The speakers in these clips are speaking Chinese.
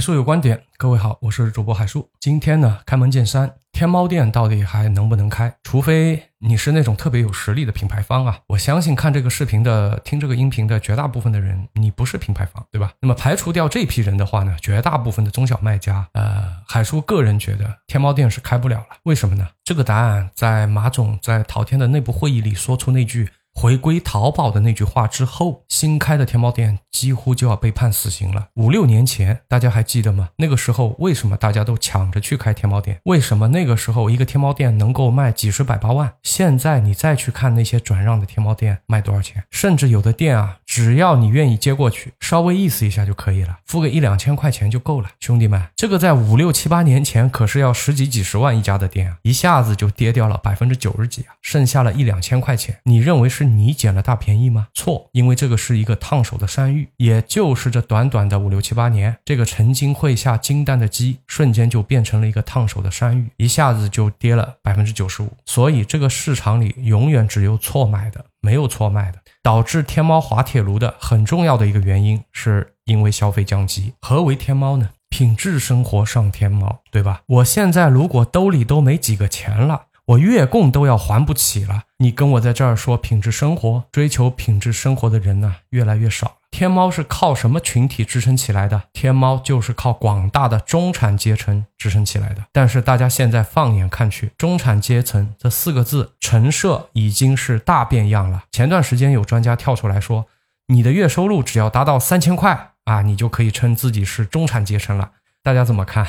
海叔有观点，各位好，我是主播海叔。今天呢，开门见山，天猫店到底还能不能开？除非你是那种特别有实力的品牌方啊。我相信看这个视频的、听这个音频的绝大部分的人，你不是品牌方，对吧？那么排除掉这批人的话呢，绝大部分的中小卖家，呃，海叔个人觉得天猫店是开不了了。为什么呢？这个答案在马总在淘天的内部会议里说出那句。回归淘宝的那句话之后，新开的天猫店几乎就要被判死刑了。五六年前，大家还记得吗？那个时候为什么大家都抢着去开天猫店？为什么那个时候一个天猫店能够卖几十百八万？现在你再去看那些转让的天猫店卖多少钱？甚至有的店啊，只要你愿意接过去，稍微意思一下就可以了，付个一两千块钱就够了。兄弟们，这个在五六七八年前可是要十几几十万一家的店啊，一下子就跌掉了百分之九十几啊，剩下了一两千块钱。你认为是？你捡了大便宜吗？错，因为这个是一个烫手的山芋，也就是这短短的五六七八年，这个曾经会下金蛋的鸡，瞬间就变成了一个烫手的山芋，一下子就跌了百分之九十五。所以这个市场里永远只有错买的，没有错卖的。导致天猫滑铁卢的很重要的一个原因，是因为消费降级。何为天猫呢？品质生活上天猫，对吧？我现在如果兜里都没几个钱了。我月供都要还不起了，你跟我在这儿说品质生活，追求品质生活的人呢越来越少了。天猫是靠什么群体支撑起来的？天猫就是靠广大的中产阶层支撑起来的。但是大家现在放眼看去，中产阶层这四个字陈设已经是大变样了。前段时间有专家跳出来说，你的月收入只要达到三千块啊，你就可以称自己是中产阶层了。大家怎么看？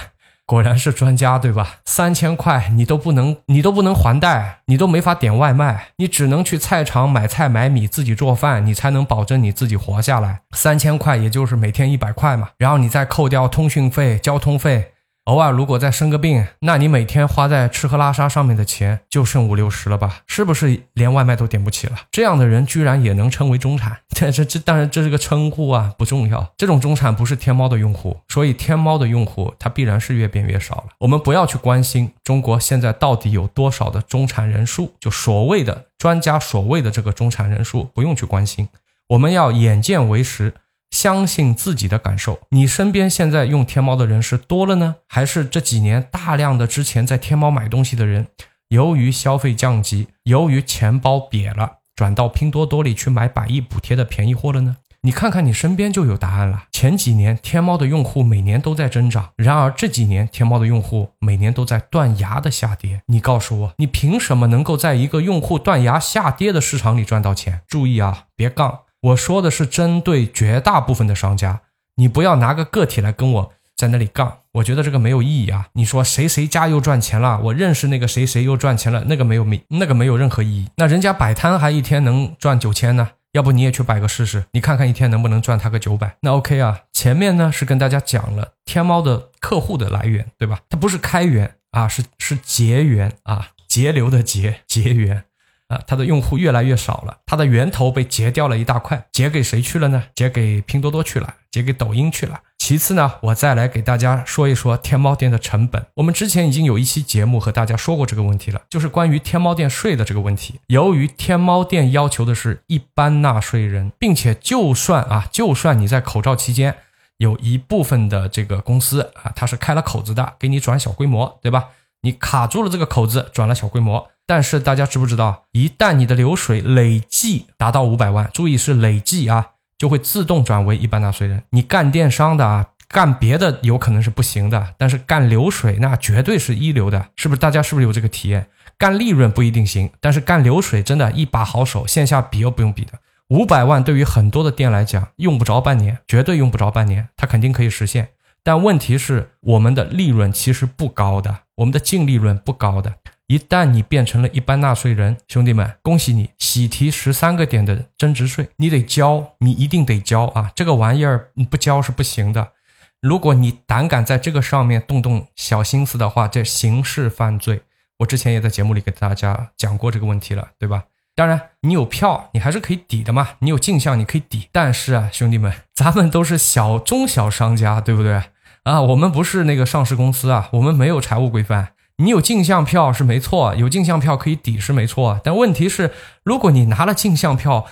果然是专家，对吧？三千块你都不能，你都不能还贷，你都没法点外卖，你只能去菜场买菜买米，自己做饭，你才能保证你自己活下来。三千块也就是每天一百块嘛，然后你再扣掉通讯费、交通费。偶尔如果再生个病，那你每天花在吃喝拉撒上面的钱就剩五六十了吧？是不是连外卖都点不起了？这样的人居然也能称为中产？这这这当然这是个称呼啊，不重要。这种中产不是天猫的用户，所以天猫的用户他必然是越变越少了。我们不要去关心中国现在到底有多少的中产人数，就所谓的专家所谓的这个中产人数，不用去关心。我们要眼见为实。相信自己的感受。你身边现在用天猫的人是多了呢，还是这几年大量的之前在天猫买东西的人，由于消费降级，由于钱包瘪了，转到拼多多里去买百亿补贴的便宜货了呢？你看看你身边就有答案了。前几年天猫的用户每年都在增长，然而这几年天猫的用户每年都在断崖的下跌。你告诉我，你凭什么能够在一个用户断崖下跌的市场里赚到钱？注意啊，别杠。我说的是针对绝大部分的商家，你不要拿个个体来跟我在那里杠，我觉得这个没有意义啊。你说谁谁家又赚钱了，我认识那个谁谁又赚钱了，那个没有没那个没有任何意义。那人家摆摊还一天能赚九千呢，要不你也去摆个试试，你看看一天能不能赚他个九百。那 OK 啊，前面呢是跟大家讲了天猫的客户的来源，对吧？它不是开源啊，是是结缘啊，节流的节结缘。啊，它的用户越来越少了，它的源头被截掉了一大块，截给谁去了呢？截给拼多多去了，截给抖音去了。其次呢，我再来给大家说一说天猫店的成本。我们之前已经有一期节目和大家说过这个问题了，就是关于天猫店税的这个问题。由于天猫店要求的是一般纳税人，并且就算啊，就算你在口罩期间有一部分的这个公司啊，它是开了口子的，给你转小规模，对吧？你卡住了这个口子，转了小规模。但是大家知不知道，一旦你的流水累计达到五百万，注意是累计啊，就会自动转为一般纳税人。你干电商的啊，干别的有可能是不行的，但是干流水那绝对是一流的，是不是？大家是不是有这个体验？干利润不一定行，但是干流水真的一把好手，线下比又不用比的。五百万对于很多的店来讲，用不着半年，绝对用不着半年，它肯定可以实现。但问题是，我们的利润其实不高的，我们的净利润不高的。一旦你变成了一般纳税人，兄弟们，恭喜你，喜提十三个点的增值税，你得交，你一定得交啊！这个玩意儿你不交是不行的。如果你胆敢在这个上面动动小心思的话，这刑事犯罪。我之前也在节目里给大家讲过这个问题了，对吧？当然，你有票，你还是可以抵的嘛。你有镜像，你可以抵。但是啊，兄弟们，咱们都是小中小商家，对不对啊？我们不是那个上市公司啊，我们没有财务规范。你有镜像票是没错，有镜像票可以抵是没错，但问题是，如果你拿了镜像票，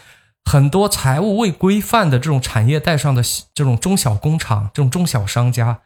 很多财务未规范的这种产业带上的这种中小工厂、这种中小商家，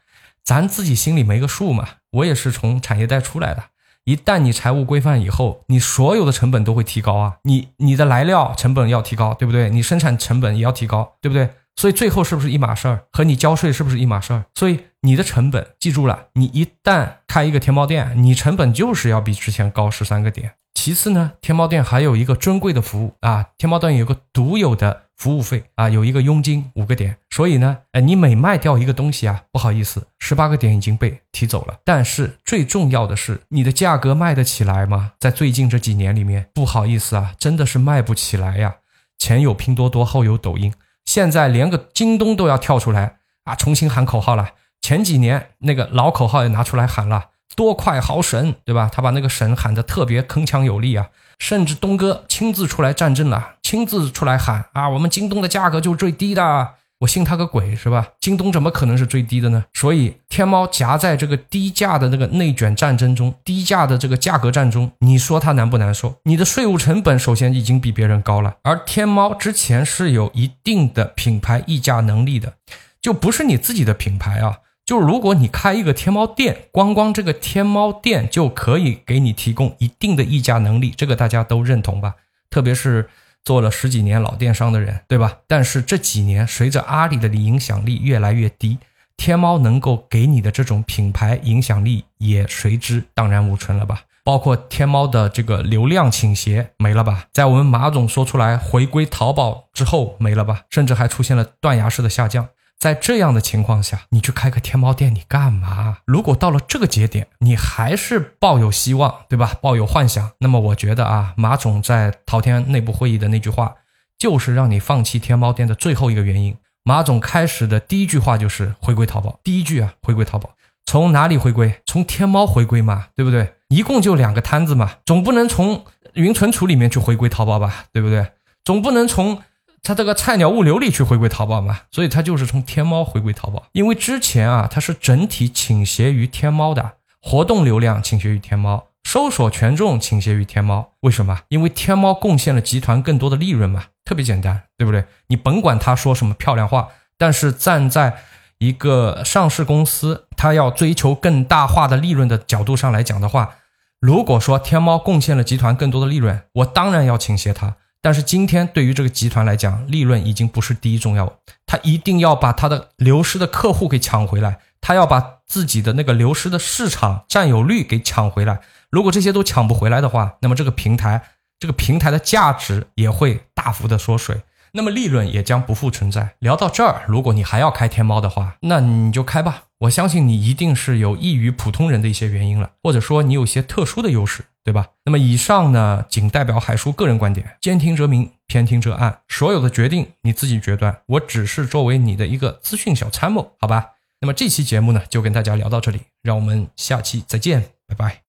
咱自己心里没个数嘛。我也是从产业带出来的，一旦你财务规范以后，你所有的成本都会提高啊，你你的来料成本要提高，对不对？你生产成本也要提高，对不对？所以最后是不是一码事儿？和你交税是不是一码事儿？所以你的成本记住了，你一旦开一个天猫店，你成本就是要比之前高十三个点。其次呢，天猫店还有一个尊贵的服务啊，天猫店有个独有的服务费啊，有一个佣金五个点。所以呢，哎，你每卖掉一个东西啊，不好意思，十八个点已经被提走了。但是最重要的是，你的价格卖得起来吗？在最近这几年里面，不好意思啊，真的是卖不起来呀。前有拼多多，后有抖音。现在连个京东都要跳出来啊，重新喊口号了。前几年那个老口号也拿出来喊了，多快好省，对吧？他把那个省喊得特别铿锵有力啊。甚至东哥亲自出来站阵了，亲自出来喊啊，我们京东的价格就是最低的。我信他个鬼是吧？京东怎么可能是最低的呢？所以天猫夹在这个低价的那个内卷战争中，低价的这个价格战中，你说它难不难受？你的税务成本首先已经比别人高了，而天猫之前是有一定的品牌溢价能力的，就不是你自己的品牌啊。就如果你开一个天猫店，光光这个天猫店就可以给你提供一定的溢价能力，这个大家都认同吧？特别是。做了十几年老电商的人，对吧？但是这几年随着阿里的影响力越来越低，天猫能够给你的这种品牌影响力也随之荡然无存了吧？包括天猫的这个流量倾斜没了吧？在我们马总说出来回归淘宝之后没了吧？甚至还出现了断崖式的下降。在这样的情况下，你去开个天猫店，你干嘛？如果到了这个节点，你还是抱有希望，对吧？抱有幻想，那么我觉得啊，马总在淘天内部会议的那句话，就是让你放弃天猫店的最后一个原因。马总开始的第一句话就是回归淘宝，第一句啊，回归淘宝，从哪里回归？从天猫回归嘛，对不对？一共就两个摊子嘛，总不能从云存储里面去回归淘宝吧，对不对？总不能从。他这个菜鸟物流里去回归淘宝嘛，所以他就是从天猫回归淘宝。因为之前啊，它是整体倾斜于天猫的，活动流量倾斜于天猫，搜索权重倾斜于天猫。为什么？因为天猫贡献了集团更多的利润嘛，特别简单，对不对？你甭管他说什么漂亮话，但是站在一个上市公司，他要追求更大化的利润的角度上来讲的话，如果说天猫贡献了集团更多的利润，我当然要倾斜它。但是今天对于这个集团来讲，利润已经不是第一重要，他一定要把他的流失的客户给抢回来，他要把自己的那个流失的市场占有率给抢回来。如果这些都抢不回来的话，那么这个平台，这个平台的价值也会大幅的缩水。那么利润也将不复存在。聊到这儿，如果你还要开天猫的话，那你就开吧。我相信你一定是有异于普通人的一些原因了，或者说你有些特殊的优势，对吧？那么以上呢，仅代表海叔个人观点，兼听则明，偏听则暗，所有的决定你自己决断，我只是作为你的一个资讯小参谋，好吧？那么这期节目呢，就跟大家聊到这里，让我们下期再见，拜拜。